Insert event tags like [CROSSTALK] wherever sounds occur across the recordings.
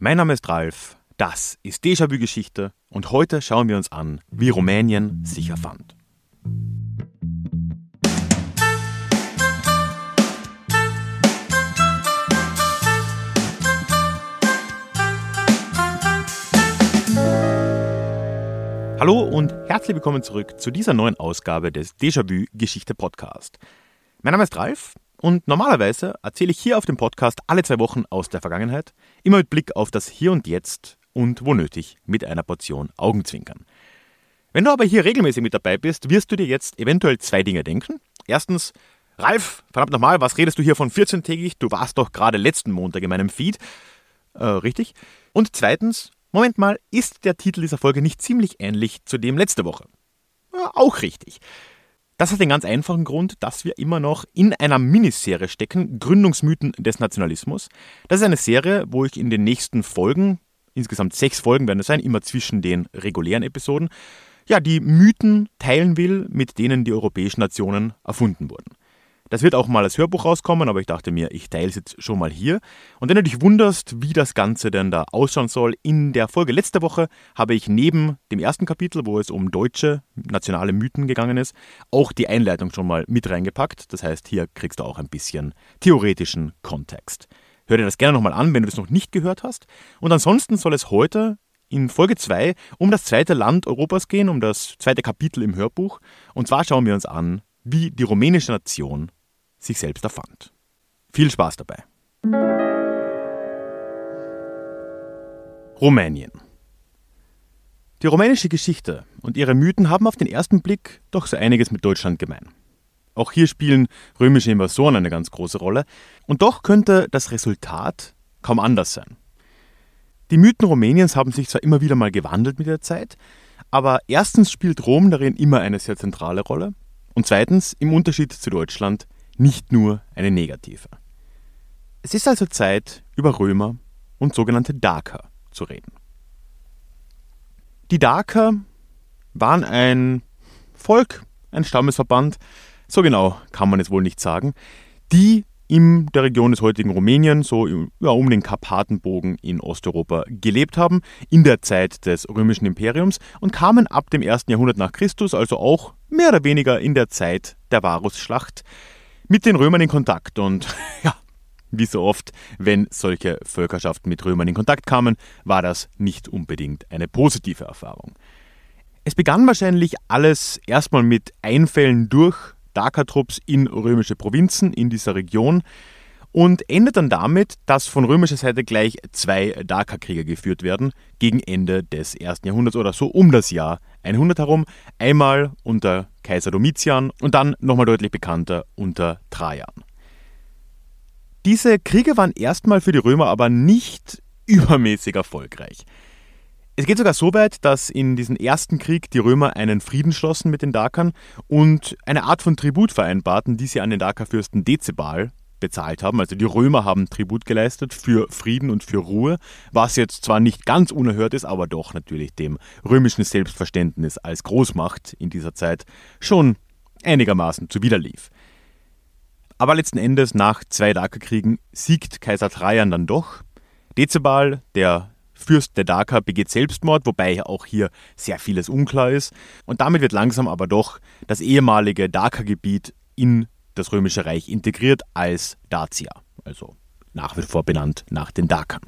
Mein Name ist Ralf, das ist Déjà-vu Geschichte und heute schauen wir uns an, wie Rumänien sich erfand. Hallo und herzlich willkommen zurück zu dieser neuen Ausgabe des Déjà-vu Geschichte Podcast. Mein Name ist Ralf und normalerweise erzähle ich hier auf dem Podcast alle zwei Wochen aus der Vergangenheit, immer mit Blick auf das Hier und Jetzt und wo nötig mit einer Portion Augenzwinkern. Wenn du aber hier regelmäßig mit dabei bist, wirst du dir jetzt eventuell zwei Dinge denken. Erstens, Ralf, verdammt nochmal, was redest du hier von 14-tägig? Du warst doch gerade letzten Montag in meinem Feed. Äh, richtig. Und zweitens, Moment mal, ist der Titel dieser Folge nicht ziemlich ähnlich zu dem letzte Woche? Äh, auch richtig. Das hat den ganz einfachen Grund, dass wir immer noch in einer Miniserie stecken, Gründungsmythen des Nationalismus. Das ist eine Serie, wo ich in den nächsten Folgen, insgesamt sechs Folgen werden es sein, immer zwischen den regulären Episoden, ja, die Mythen teilen will, mit denen die europäischen Nationen erfunden wurden. Das wird auch mal als Hörbuch rauskommen, aber ich dachte mir, ich teile es jetzt schon mal hier. Und wenn du dich wunderst, wie das Ganze denn da ausschauen soll, in der Folge letzte Woche habe ich neben dem ersten Kapitel, wo es um deutsche nationale Mythen gegangen ist, auch die Einleitung schon mal mit reingepackt. Das heißt, hier kriegst du auch ein bisschen theoretischen Kontext. Hör dir das gerne nochmal an, wenn du das noch nicht gehört hast. Und ansonsten soll es heute in Folge 2 um das zweite Land Europas gehen, um das zweite Kapitel im Hörbuch. Und zwar schauen wir uns an, wie die rumänische Nation sich selbst erfand. Viel Spaß dabei. Rumänien. Die rumänische Geschichte und ihre Mythen haben auf den ersten Blick doch so einiges mit Deutschland gemein. Auch hier spielen römische Invasoren eine ganz große Rolle, und doch könnte das Resultat kaum anders sein. Die Mythen Rumäniens haben sich zwar immer wieder mal gewandelt mit der Zeit, aber erstens spielt Rom darin immer eine sehr zentrale Rolle und zweitens, im Unterschied zu Deutschland, nicht nur eine negative. Es ist also Zeit, über Römer und sogenannte Daker zu reden. Die Daker waren ein Volk, ein Stammesverband, so genau kann man es wohl nicht sagen, die in der Region des heutigen Rumänien, so ja, um den Karpatenbogen in Osteuropa gelebt haben, in der Zeit des römischen Imperiums und kamen ab dem ersten Jahrhundert nach Christus, also auch mehr oder weniger in der Zeit der Varusschlacht, mit den Römern in Kontakt. Und [LAUGHS] ja, wie so oft, wenn solche Völkerschaften mit Römern in Kontakt kamen, war das nicht unbedingt eine positive Erfahrung. Es begann wahrscheinlich alles erstmal mit Einfällen durch Dakertrupps in römische Provinzen in dieser Region und endet dann damit, dass von römischer Seite gleich zwei Dakerkriege geführt werden gegen Ende des ersten Jahrhunderts oder so um das Jahr 100 herum. Einmal unter Kaiser Domitian und dann nochmal deutlich bekannter unter Trajan. Diese Kriege waren erstmal für die Römer aber nicht [LAUGHS] übermäßig erfolgreich. Es geht sogar so weit, dass in diesem ersten Krieg die Römer einen Frieden schlossen mit den Dakern und eine Art von Tribut vereinbarten, die sie an den Dakerfürsten Dezebal bezahlt haben. Also die Römer haben Tribut geleistet für Frieden und für Ruhe, was jetzt zwar nicht ganz unerhört ist, aber doch natürlich dem römischen Selbstverständnis als Großmacht in dieser Zeit schon einigermaßen zuwiderlief. Aber letzten Endes, nach zwei Dakerkriegen, siegt Kaiser Trajan dann doch. Dezebal, der Fürst der Daker begeht Selbstmord, wobei auch hier sehr vieles unklar ist. Und damit wird langsam aber doch das ehemalige Dakergebiet in das Römische Reich integriert als Dacia, also nach wie vor benannt nach den Dakern.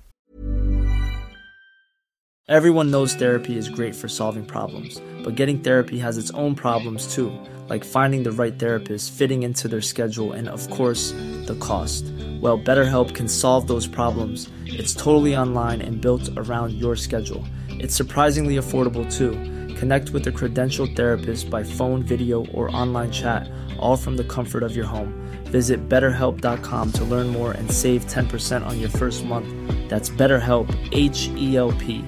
Everyone knows therapy is great for solving problems, but getting therapy has its own problems too, like finding the right therapist, fitting into their schedule, and of course, the cost. Well, BetterHelp can solve those problems. It's totally online and built around your schedule. It's surprisingly affordable too. Connect with a credentialed therapist by phone, video, or online chat, all from the comfort of your home. Visit betterhelp.com to learn more and save 10% on your first month. That's BetterHelp, H E L P.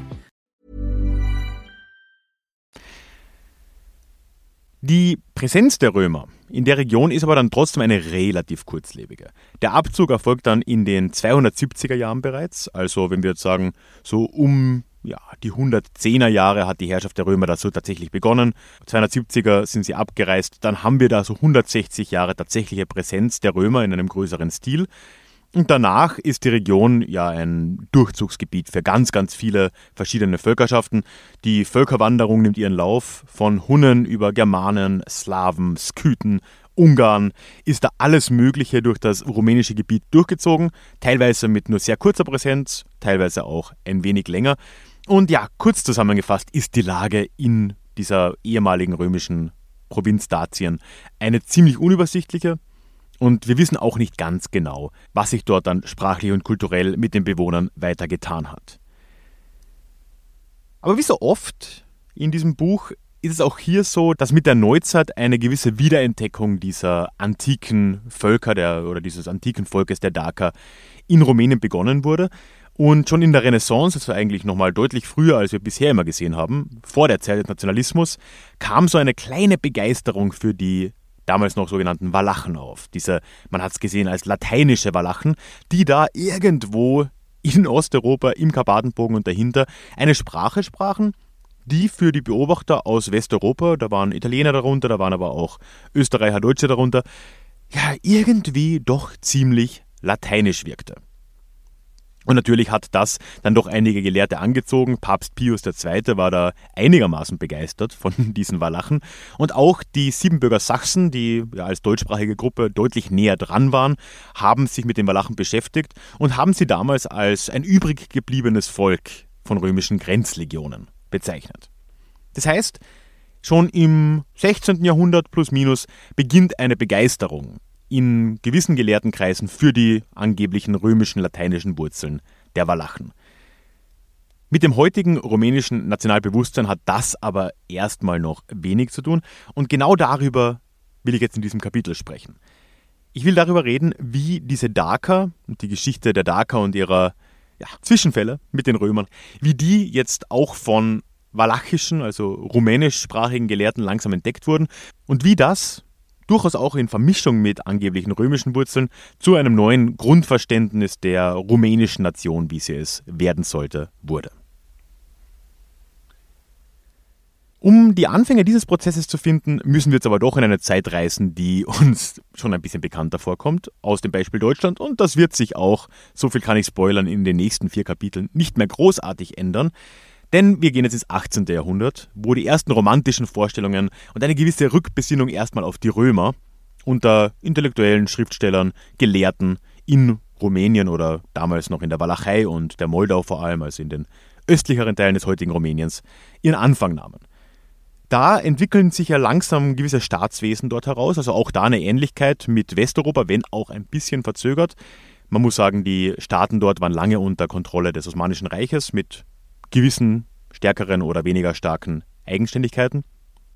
Die Präsenz der Römer in der Region ist aber dann trotzdem eine relativ kurzlebige. Der Abzug erfolgt dann in den 270er Jahren bereits, also wenn wir jetzt sagen, so um ja, die 110er Jahre hat die Herrschaft der Römer da so tatsächlich begonnen. 270er sind sie abgereist. Dann haben wir da so 160 Jahre tatsächliche Präsenz der Römer in einem größeren Stil. Und danach ist die Region ja ein Durchzugsgebiet für ganz, ganz viele verschiedene Völkerschaften. Die Völkerwanderung nimmt ihren Lauf von Hunnen über Germanen, Slawen, Skythen, Ungarn, ist da alles Mögliche durch das rumänische Gebiet durchgezogen, teilweise mit nur sehr kurzer Präsenz, teilweise auch ein wenig länger. Und ja, kurz zusammengefasst ist die Lage in dieser ehemaligen römischen Provinz Datien eine ziemlich unübersichtliche, und wir wissen auch nicht ganz genau, was sich dort dann sprachlich und kulturell mit den Bewohnern weiter getan hat. Aber wie so oft in diesem Buch ist es auch hier so, dass mit der Neuzeit eine gewisse Wiederentdeckung dieser antiken Völker der, oder dieses antiken Volkes der Daker in Rumänien begonnen wurde. Und schon in der Renaissance, also eigentlich nochmal deutlich früher, als wir bisher immer gesehen haben, vor der Zeit des Nationalismus, kam so eine kleine Begeisterung für die damals noch sogenannten Walachen auf. Diese, man hat es gesehen als lateinische Walachen, die da irgendwo in Osteuropa, im Karpatenbogen und dahinter eine Sprache sprachen, die für die Beobachter aus Westeuropa, da waren Italiener darunter, da waren aber auch Österreicher, Deutsche darunter, ja, irgendwie doch ziemlich lateinisch wirkte. Und natürlich hat das dann doch einige Gelehrte angezogen. Papst Pius II. war da einigermaßen begeistert von [LAUGHS] diesen Walachen. Und auch die Siebenbürger Sachsen, die als deutschsprachige Gruppe deutlich näher dran waren, haben sich mit den Walachen beschäftigt und haben sie damals als ein übrig gebliebenes Volk von römischen Grenzlegionen bezeichnet. Das heißt, schon im 16. Jahrhundert plus minus beginnt eine Begeisterung in gewissen Gelehrtenkreisen für die angeblichen römischen lateinischen Wurzeln der Walachen. Mit dem heutigen rumänischen Nationalbewusstsein hat das aber erstmal noch wenig zu tun und genau darüber will ich jetzt in diesem Kapitel sprechen. Ich will darüber reden, wie diese Daker und die Geschichte der Daker und ihrer ja, Zwischenfälle mit den Römern, wie die jetzt auch von walachischen, also rumänischsprachigen Gelehrten langsam entdeckt wurden und wie das durchaus auch in Vermischung mit angeblichen römischen Wurzeln zu einem neuen Grundverständnis der rumänischen Nation, wie sie es werden sollte, wurde. Um die Anfänge dieses Prozesses zu finden, müssen wir jetzt aber doch in eine Zeit reisen, die uns schon ein bisschen bekannter vorkommt, aus dem Beispiel Deutschland. Und das wird sich auch, so viel kann ich spoilern, in den nächsten vier Kapiteln nicht mehr großartig ändern. Denn wir gehen jetzt ins 18. Jahrhundert, wo die ersten romantischen Vorstellungen und eine gewisse Rückbesinnung erstmal auf die Römer unter intellektuellen Schriftstellern, Gelehrten in Rumänien oder damals noch in der Walachei und der Moldau vor allem, also in den östlicheren Teilen des heutigen Rumäniens, ihren Anfang nahmen. Da entwickeln sich ja langsam gewisse Staatswesen dort heraus, also auch da eine Ähnlichkeit mit Westeuropa, wenn auch ein bisschen verzögert. Man muss sagen, die Staaten dort waren lange unter Kontrolle des Osmanischen Reiches mit gewissen stärkeren oder weniger starken Eigenständigkeiten.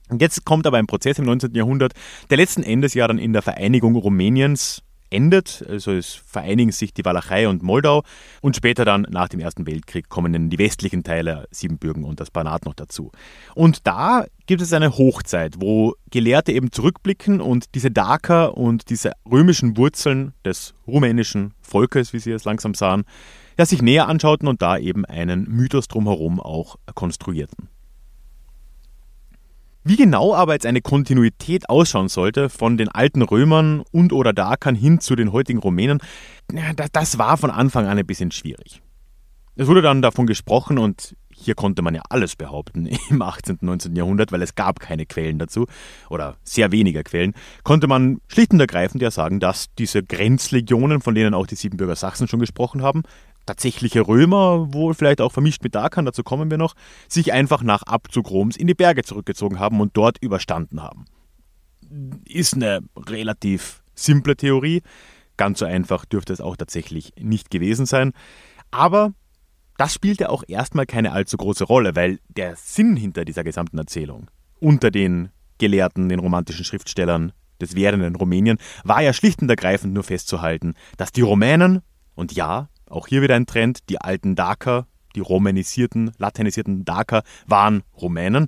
Und jetzt kommt aber ein Prozess im 19. Jahrhundert, der letzten Endes ja dann in der Vereinigung Rumäniens endet. Also es vereinigen sich die Walachei und Moldau und später dann nach dem Ersten Weltkrieg kommen dann die westlichen Teile Siebenbürgen und das Banat noch dazu. Und da gibt es eine Hochzeit, wo Gelehrte eben zurückblicken und diese Daker und diese römischen Wurzeln des rumänischen Volkes, wie sie es langsam sahen, ja, sich näher anschauten und da eben einen Mythos drumherum auch konstruierten. Wie genau aber jetzt eine Kontinuität ausschauen sollte von den alten Römern und oder Dakern hin zu den heutigen Rumänen, das war von Anfang an ein bisschen schwierig. Es wurde dann davon gesprochen und hier konnte man ja alles behaupten [LAUGHS] im 18. und 19. Jahrhundert, weil es gab keine Quellen dazu oder sehr weniger Quellen, konnte man schlicht und ergreifend ja sagen, dass diese Grenzlegionen, von denen auch die Siebenbürger Sachsen schon gesprochen haben, tatsächliche Römer, wohl vielleicht auch vermischt mit Dakan, dazu kommen wir noch, sich einfach nach Abzug Roms in die Berge zurückgezogen haben und dort überstanden haben. Ist eine relativ simple Theorie. Ganz so einfach dürfte es auch tatsächlich nicht gewesen sein. Aber das spielte auch erstmal keine allzu große Rolle, weil der Sinn hinter dieser gesamten Erzählung unter den Gelehrten, den romantischen Schriftstellern des werdenden Rumänien war ja schlicht und ergreifend nur festzuhalten, dass die Rumänen, und ja, auch hier wieder ein Trend. Die alten Daker, die romanisierten, latinisierten Daker waren Rumänen,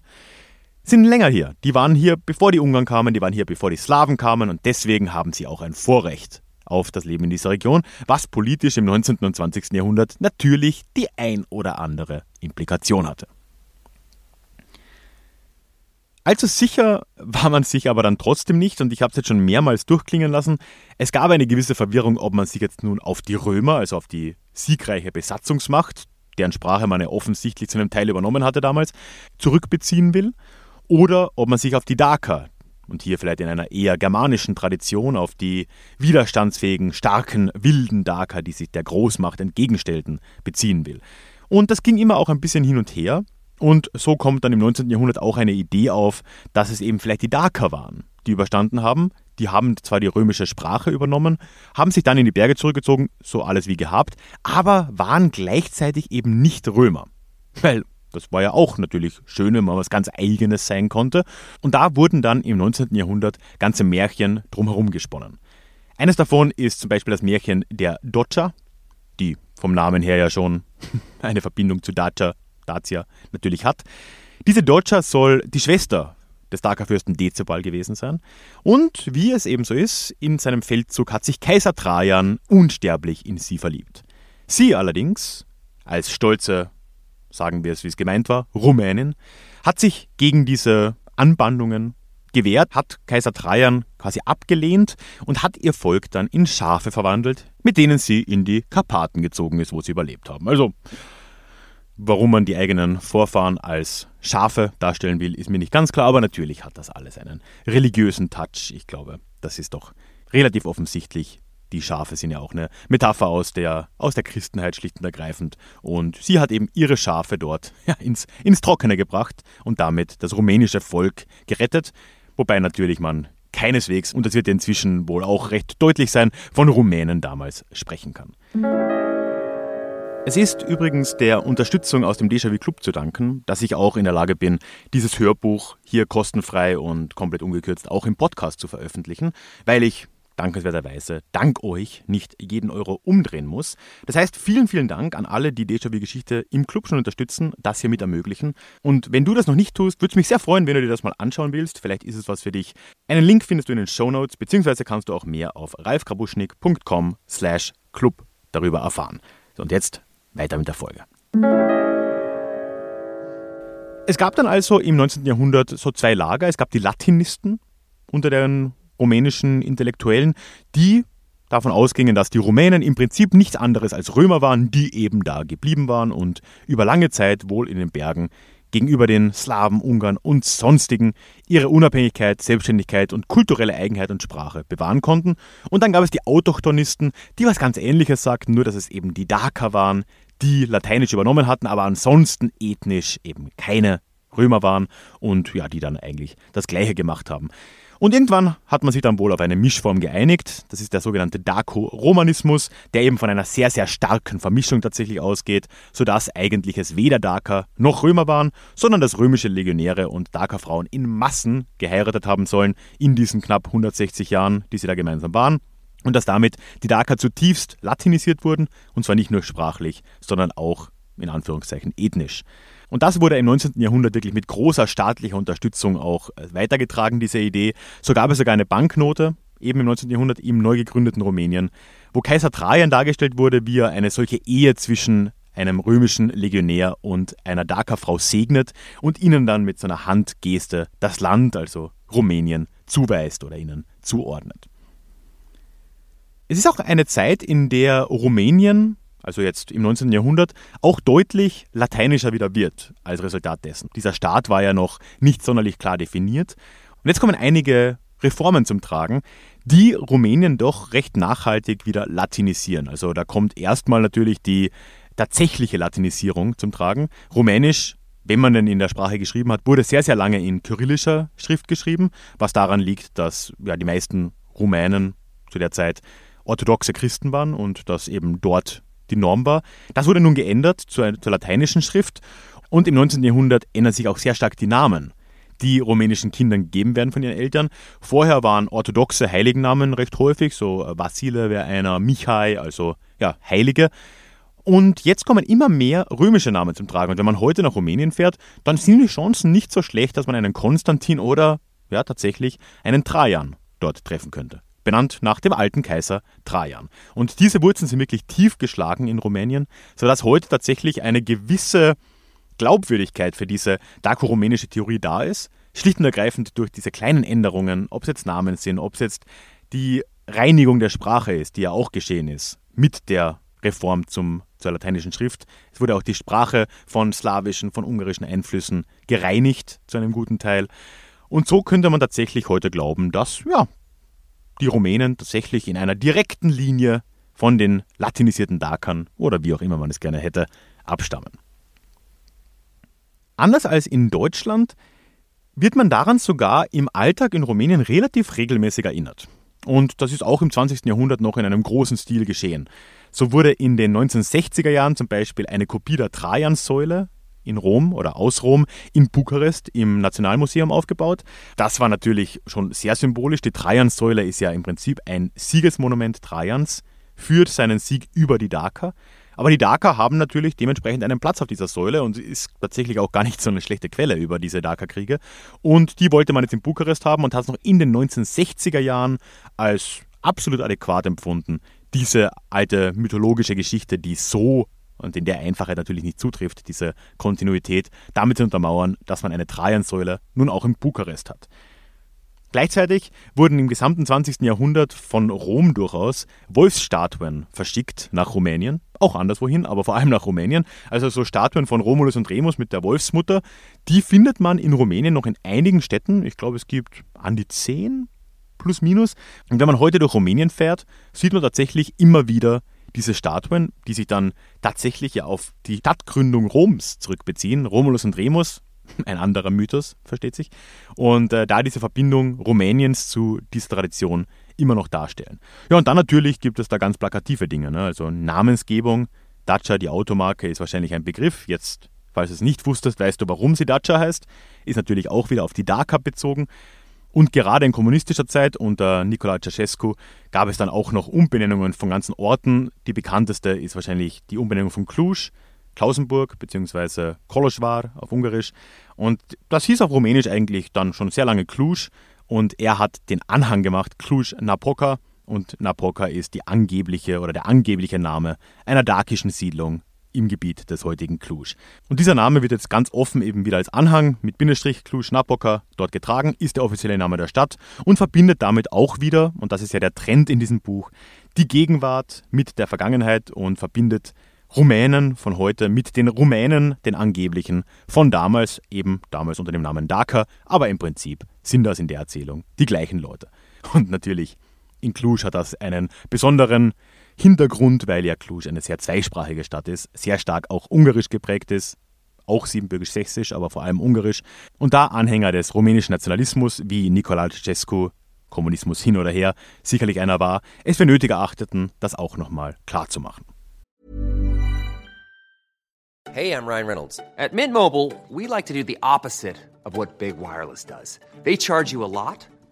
sind länger hier. Die waren hier, bevor die Ungarn kamen, die waren hier, bevor die Slawen kamen und deswegen haben sie auch ein Vorrecht auf das Leben in dieser Region, was politisch im 19. und 20. Jahrhundert natürlich die ein oder andere Implikation hatte. Allzu sicher war man sich aber dann trotzdem nicht und ich habe es jetzt schon mehrmals durchklingen lassen. Es gab eine gewisse Verwirrung, ob man sich jetzt nun auf die Römer, also auf die siegreiche Besatzungsmacht, deren Sprache man ja offensichtlich zu einem Teil übernommen hatte damals, zurückbeziehen will, oder ob man sich auf die Daker, und hier vielleicht in einer eher germanischen Tradition, auf die widerstandsfähigen, starken, wilden Daker, die sich der Großmacht entgegenstellten, beziehen will. Und das ging immer auch ein bisschen hin und her. Und so kommt dann im 19. Jahrhundert auch eine Idee auf, dass es eben vielleicht die Daker waren, die überstanden haben. Die haben zwar die römische Sprache übernommen, haben sich dann in die Berge zurückgezogen, so alles wie gehabt, aber waren gleichzeitig eben nicht Römer. Weil das war ja auch natürlich schön, wenn man was ganz Eigenes sein konnte. Und da wurden dann im 19. Jahrhundert ganze Märchen drumherum gesponnen. Eines davon ist zum Beispiel das Märchen der Doccia, die vom Namen her ja schon [LAUGHS] eine Verbindung zu Dacia, Dacia natürlich hat. Diese Doccia soll die Schwester des Dakerfürsten Dezebal gewesen sein. Und wie es eben so ist, in seinem Feldzug hat sich Kaiser Trajan unsterblich in sie verliebt. Sie allerdings, als stolze, sagen wir es wie es gemeint war, Rumänin, hat sich gegen diese Anbandungen gewehrt, hat Kaiser Trajan quasi abgelehnt und hat ihr Volk dann in Schafe verwandelt, mit denen sie in die Karpaten gezogen ist, wo sie überlebt haben. Also, warum man die eigenen Vorfahren als Schafe darstellen will, ist mir nicht ganz klar, aber natürlich hat das alles einen religiösen Touch. Ich glaube, das ist doch relativ offensichtlich. Die Schafe sind ja auch eine Metapher aus der, aus der Christenheit schlicht und ergreifend. Und sie hat eben ihre Schafe dort [LAUGHS] ja, ins, ins Trockene gebracht und damit das rumänische Volk gerettet. Wobei natürlich man keineswegs, und das wird inzwischen wohl auch recht deutlich sein, von Rumänen damals sprechen kann. Es ist übrigens der Unterstützung aus dem Déjà-vu Club zu danken, dass ich auch in der Lage bin, dieses Hörbuch hier kostenfrei und komplett ungekürzt auch im Podcast zu veröffentlichen, weil ich dankenswerterweise dank euch nicht jeden Euro umdrehen muss. Das heißt, vielen, vielen Dank an alle, die Déjà-vu-Geschichte im Club schon unterstützen, das hier mit ermöglichen. Und wenn du das noch nicht tust, würde es mich sehr freuen, wenn du dir das mal anschauen willst. Vielleicht ist es was für dich. Einen Link findest du in den Show Notes, beziehungsweise kannst du auch mehr auf ralfkrabuschnik.com slash club darüber erfahren. Und jetzt weiter mit der Folge. Es gab dann also im 19. Jahrhundert so zwei Lager. Es gab die Latinisten, unter deren rumänischen Intellektuellen, die davon ausgingen, dass die Rumänen im Prinzip nichts anderes als Römer waren, die eben da geblieben waren und über lange Zeit wohl in den Bergen gegenüber den Slawen, Ungarn und sonstigen ihre Unabhängigkeit, Selbstständigkeit und kulturelle Eigenheit und Sprache bewahren konnten. Und dann gab es die Autochtonisten, die was ganz ähnliches sagten, nur dass es eben die Daker waren, die Lateinisch übernommen hatten, aber ansonsten ethnisch eben keine Römer waren und ja, die dann eigentlich das gleiche gemacht haben. Und irgendwann hat man sich dann wohl auf eine Mischform geeinigt. Das ist der sogenannte Daco-Romanismus, der eben von einer sehr, sehr starken Vermischung tatsächlich ausgeht, sodass eigentlich es weder Daker noch Römer waren, sondern dass römische Legionäre und Dakerfrauen in Massen geheiratet haben sollen in diesen knapp 160 Jahren, die sie da gemeinsam waren. Und dass damit die Daker zutiefst latinisiert wurden, und zwar nicht nur sprachlich, sondern auch in Anführungszeichen ethnisch. Und das wurde im 19. Jahrhundert wirklich mit großer staatlicher Unterstützung auch äh, weitergetragen, diese Idee. So gab es sogar eine Banknote, eben im 19. Jahrhundert im neu gegründeten Rumänien, wo Kaiser Trajan dargestellt wurde, wie er eine solche Ehe zwischen einem römischen Legionär und einer Dakerfrau segnet und ihnen dann mit so einer Handgeste das Land, also Rumänien, zuweist oder ihnen zuordnet. Es ist auch eine Zeit, in der Rumänien also jetzt im 19. Jahrhundert, auch deutlich lateinischer wieder wird als Resultat dessen. Dieser Staat war ja noch nicht sonderlich klar definiert. Und jetzt kommen einige Reformen zum Tragen, die Rumänien doch recht nachhaltig wieder latinisieren. Also da kommt erstmal natürlich die tatsächliche Latinisierung zum Tragen. Rumänisch, wenn man denn in der Sprache geschrieben hat, wurde sehr, sehr lange in kyrillischer Schrift geschrieben, was daran liegt, dass ja, die meisten Rumänen zu der Zeit orthodoxe Christen waren und dass eben dort die Norm war. Das wurde nun geändert zur, zur lateinischen Schrift und im 19. Jahrhundert ändern sich auch sehr stark die Namen die rumänischen Kindern gegeben werden von ihren Eltern. Vorher waren orthodoxe Heiligennamen recht häufig, so Vasile wäre einer, Michai, also ja, Heilige. Und jetzt kommen immer mehr römische Namen zum Tragen. Und wenn man heute nach Rumänien fährt, dann sind die Chancen nicht so schlecht, dass man einen Konstantin oder ja tatsächlich einen Trajan dort treffen könnte benannt nach dem alten Kaiser Trajan. Und diese Wurzeln sind wirklich tief geschlagen in Rumänien, sodass heute tatsächlich eine gewisse Glaubwürdigkeit für diese daco-rumänische Theorie da ist. schlicht und ergreifend durch diese kleinen Änderungen, ob es jetzt Namen sind, ob es jetzt die Reinigung der Sprache ist, die ja auch geschehen ist mit der Reform zum, zur lateinischen Schrift. Es wurde auch die Sprache von slawischen, von ungarischen Einflüssen gereinigt zu einem guten Teil. Und so könnte man tatsächlich heute glauben, dass ja, die Rumänen tatsächlich in einer direkten Linie von den latinisierten Dakern oder wie auch immer man es gerne hätte, abstammen. Anders als in Deutschland wird man daran sogar im Alltag in Rumänien relativ regelmäßig erinnert. Und das ist auch im 20. Jahrhundert noch in einem großen Stil geschehen. So wurde in den 1960er Jahren zum Beispiel eine Kopie der Trajansäule in Rom oder aus Rom in Bukarest im Nationalmuseum aufgebaut. Das war natürlich schon sehr symbolisch. Die Trajansäule ist ja im Prinzip ein Siegesmonument Trajans für seinen Sieg über die Daker. Aber die Daker haben natürlich dementsprechend einen Platz auf dieser Säule und ist tatsächlich auch gar nicht so eine schlechte Quelle über diese Daker-Kriege. Und die wollte man jetzt in Bukarest haben und hat es noch in den 1960er Jahren als absolut adäquat empfunden, diese alte mythologische Geschichte, die so und in der Einfachheit natürlich nicht zutrifft, diese Kontinuität, damit zu untermauern, dass man eine Trajansäule nun auch in Bukarest hat. Gleichzeitig wurden im gesamten 20. Jahrhundert von Rom durchaus Wolfsstatuen verschickt nach Rumänien, auch anderswohin, aber vor allem nach Rumänien. Also so Statuen von Romulus und Remus mit der Wolfsmutter, die findet man in Rumänien noch in einigen Städten. Ich glaube, es gibt an die zehn plus minus. Und wenn man heute durch Rumänien fährt, sieht man tatsächlich immer wieder diese Statuen, die sich dann tatsächlich ja auf die Stadtgründung Roms zurückbeziehen. Romulus und Remus, [LAUGHS] ein anderer Mythos, versteht sich. Und äh, da diese Verbindung Rumäniens zu dieser Tradition immer noch darstellen. Ja, und dann natürlich gibt es da ganz plakative Dinge. Ne? Also Namensgebung, Dacia, die Automarke, ist wahrscheinlich ein Begriff. Jetzt, falls du es nicht wusstest, weißt du, warum sie Dacia heißt. Ist natürlich auch wieder auf die Dakar bezogen. Und gerade in kommunistischer Zeit unter Nicolae Ceausescu gab es dann auch noch Umbenennungen von ganzen Orten. Die bekannteste ist wahrscheinlich die Umbenennung von Cluj, Klausenburg bzw. Kolosvar auf Ungarisch. Und das hieß auf Rumänisch eigentlich dann schon sehr lange Cluj. Und er hat den Anhang gemacht, Cluj Napoca. Und Napoca ist die angebliche oder der angebliche Name einer dakischen Siedlung im Gebiet des heutigen Cluj. Und dieser Name wird jetzt ganz offen eben wieder als Anhang mit Bindestrich Cluj Napoca dort getragen, ist der offizielle Name der Stadt und verbindet damit auch wieder, und das ist ja der Trend in diesem Buch, die Gegenwart mit der Vergangenheit und verbindet Rumänen von heute mit den Rumänen, den angeblichen, von damals, eben damals unter dem Namen Dhaka, aber im Prinzip sind das in der Erzählung die gleichen Leute. Und natürlich, in Cluj hat das einen besonderen Hintergrund, weil ja Cluj eine sehr zweisprachige Stadt ist, sehr stark auch ungarisch geprägt ist, auch siebenbürgisch-sächsisch, aber vor allem ungarisch. Und da Anhänger des rumänischen Nationalismus wie Nicolae Ceausescu, Kommunismus hin oder her, sicherlich einer war, es für nötig erachteten, das auch nochmal klarzumachen. Hey, I'm Ryan Reynolds. At Mint Mobile, we like to do the opposite of what Big Wireless does. They charge you a lot,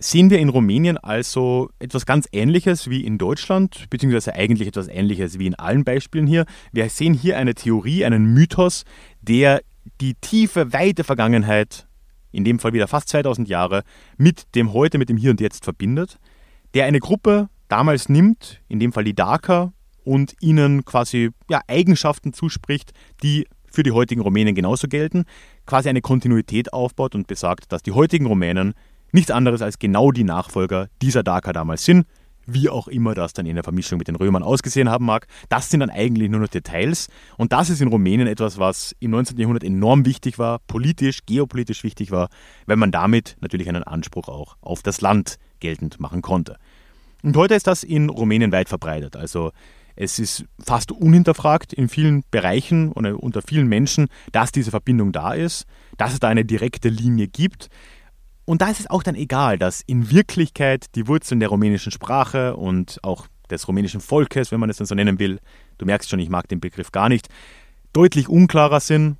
sehen wir in Rumänien also etwas ganz Ähnliches wie in Deutschland, beziehungsweise eigentlich etwas Ähnliches wie in allen Beispielen hier. Wir sehen hier eine Theorie, einen Mythos, der die tiefe, weite Vergangenheit, in dem Fall wieder fast 2000 Jahre, mit dem Heute, mit dem Hier und Jetzt verbindet, der eine Gruppe damals nimmt, in dem Fall die Daker, und ihnen quasi ja, Eigenschaften zuspricht, die für die heutigen Rumänen genauso gelten, quasi eine Kontinuität aufbaut und besagt, dass die heutigen Rumänen nichts anderes als genau die Nachfolger dieser Daker damals sind, wie auch immer das dann in der Vermischung mit den Römern ausgesehen haben mag. Das sind dann eigentlich nur noch Details. Und das ist in Rumänien etwas, was im 19. Jahrhundert enorm wichtig war, politisch, geopolitisch wichtig war, weil man damit natürlich einen Anspruch auch auf das Land geltend machen konnte. Und heute ist das in Rumänien weit verbreitet. Also es ist fast unhinterfragt in vielen Bereichen und unter vielen Menschen, dass diese Verbindung da ist, dass es da eine direkte Linie gibt. Und da ist es auch dann egal, dass in Wirklichkeit die Wurzeln der rumänischen Sprache und auch des rumänischen Volkes, wenn man es dann so nennen will, du merkst schon, ich mag den Begriff gar nicht, deutlich unklarer sind.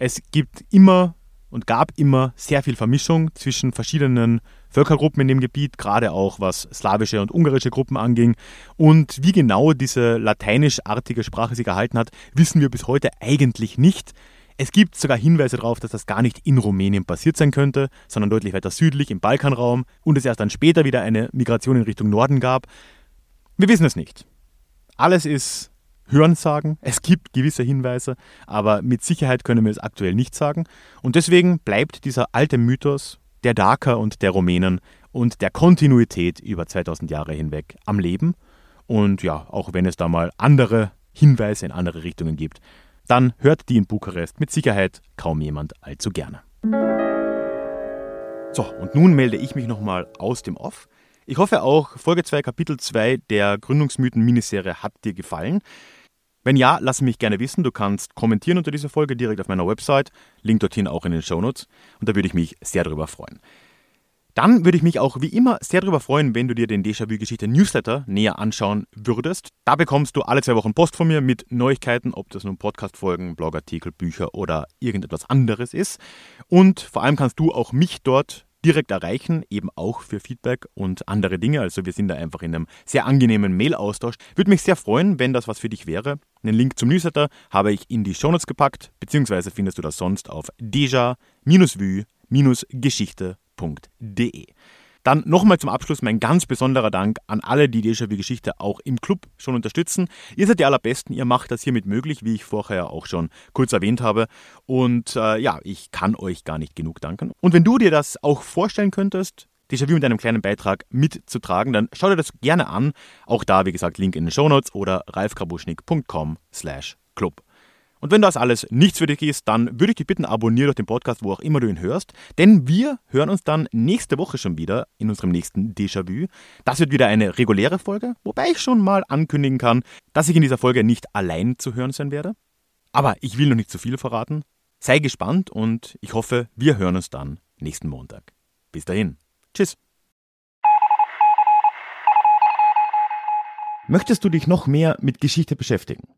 Es gibt immer und gab immer sehr viel Vermischung zwischen verschiedenen Völkergruppen in dem Gebiet, gerade auch was slawische und ungarische Gruppen anging. Und wie genau diese lateinischartige Sprache sich gehalten hat, wissen wir bis heute eigentlich nicht. Es gibt sogar Hinweise darauf, dass das gar nicht in Rumänien passiert sein könnte, sondern deutlich weiter südlich im Balkanraum und es erst dann später wieder eine Migration in Richtung Norden gab. Wir wissen es nicht. Alles ist Hörensagen. Es gibt gewisse Hinweise, aber mit Sicherheit können wir es aktuell nicht sagen. Und deswegen bleibt dieser alte Mythos der Daker und der Rumänen und der Kontinuität über 2000 Jahre hinweg am Leben. Und ja, auch wenn es da mal andere Hinweise in andere Richtungen gibt, dann hört die in Bukarest mit Sicherheit kaum jemand allzu gerne. So, und nun melde ich mich nochmal aus dem Off. Ich hoffe auch, Folge 2, Kapitel 2 der Gründungsmythen-Miniserie hat dir gefallen. Wenn ja, lass mich gerne wissen. Du kannst kommentieren unter dieser Folge direkt auf meiner Website. Link dorthin auch in den Shownotes. Und da würde ich mich sehr darüber freuen. Dann würde ich mich auch wie immer sehr darüber freuen, wenn du dir den Déjà-vu-Geschichte Newsletter näher anschauen würdest. Da bekommst du alle zwei Wochen Post von mir mit Neuigkeiten, ob das nun Podcast-Folgen, Blogartikel, Bücher oder irgendetwas anderes ist. Und vor allem kannst du auch mich dort direkt erreichen, eben auch für Feedback und andere Dinge. Also wir sind da einfach in einem sehr angenehmen Mail-Austausch. Würde mich sehr freuen, wenn das was für dich wäre. Einen Link zum Newsletter habe ich in die Shownotes gepackt, beziehungsweise findest du das sonst auf deja-vue-geschichte.de. Dann nochmal zum Abschluss mein ganz besonderer Dank an alle, die Déjà-vu-Geschichte auch im Club schon unterstützen. Ihr seid die allerbesten, ihr macht das hiermit möglich, wie ich vorher auch schon kurz erwähnt habe. Und äh, ja, ich kann euch gar nicht genug danken. Und wenn du dir das auch vorstellen könntest, Déjà-vu mit einem kleinen Beitrag mitzutragen, dann schau dir das gerne an. Auch da, wie gesagt, Link in den Shownotes oder ralfkrabuschnik.com slash club. Und wenn das alles nichts für dich ist, dann würde ich dich bitten, abonniere doch den Podcast, wo auch immer du ihn hörst. Denn wir hören uns dann nächste Woche schon wieder in unserem nächsten Déjà-vu. Das wird wieder eine reguläre Folge, wobei ich schon mal ankündigen kann, dass ich in dieser Folge nicht allein zu hören sein werde. Aber ich will noch nicht zu viel verraten. Sei gespannt und ich hoffe, wir hören uns dann nächsten Montag. Bis dahin. Tschüss. Möchtest du dich noch mehr mit Geschichte beschäftigen?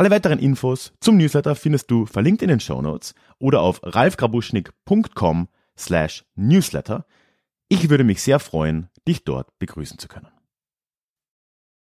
Alle weiteren Infos zum Newsletter findest du verlinkt in den Show Notes oder auf ralfgrabuschnik.com slash newsletter. Ich würde mich sehr freuen, dich dort begrüßen zu können.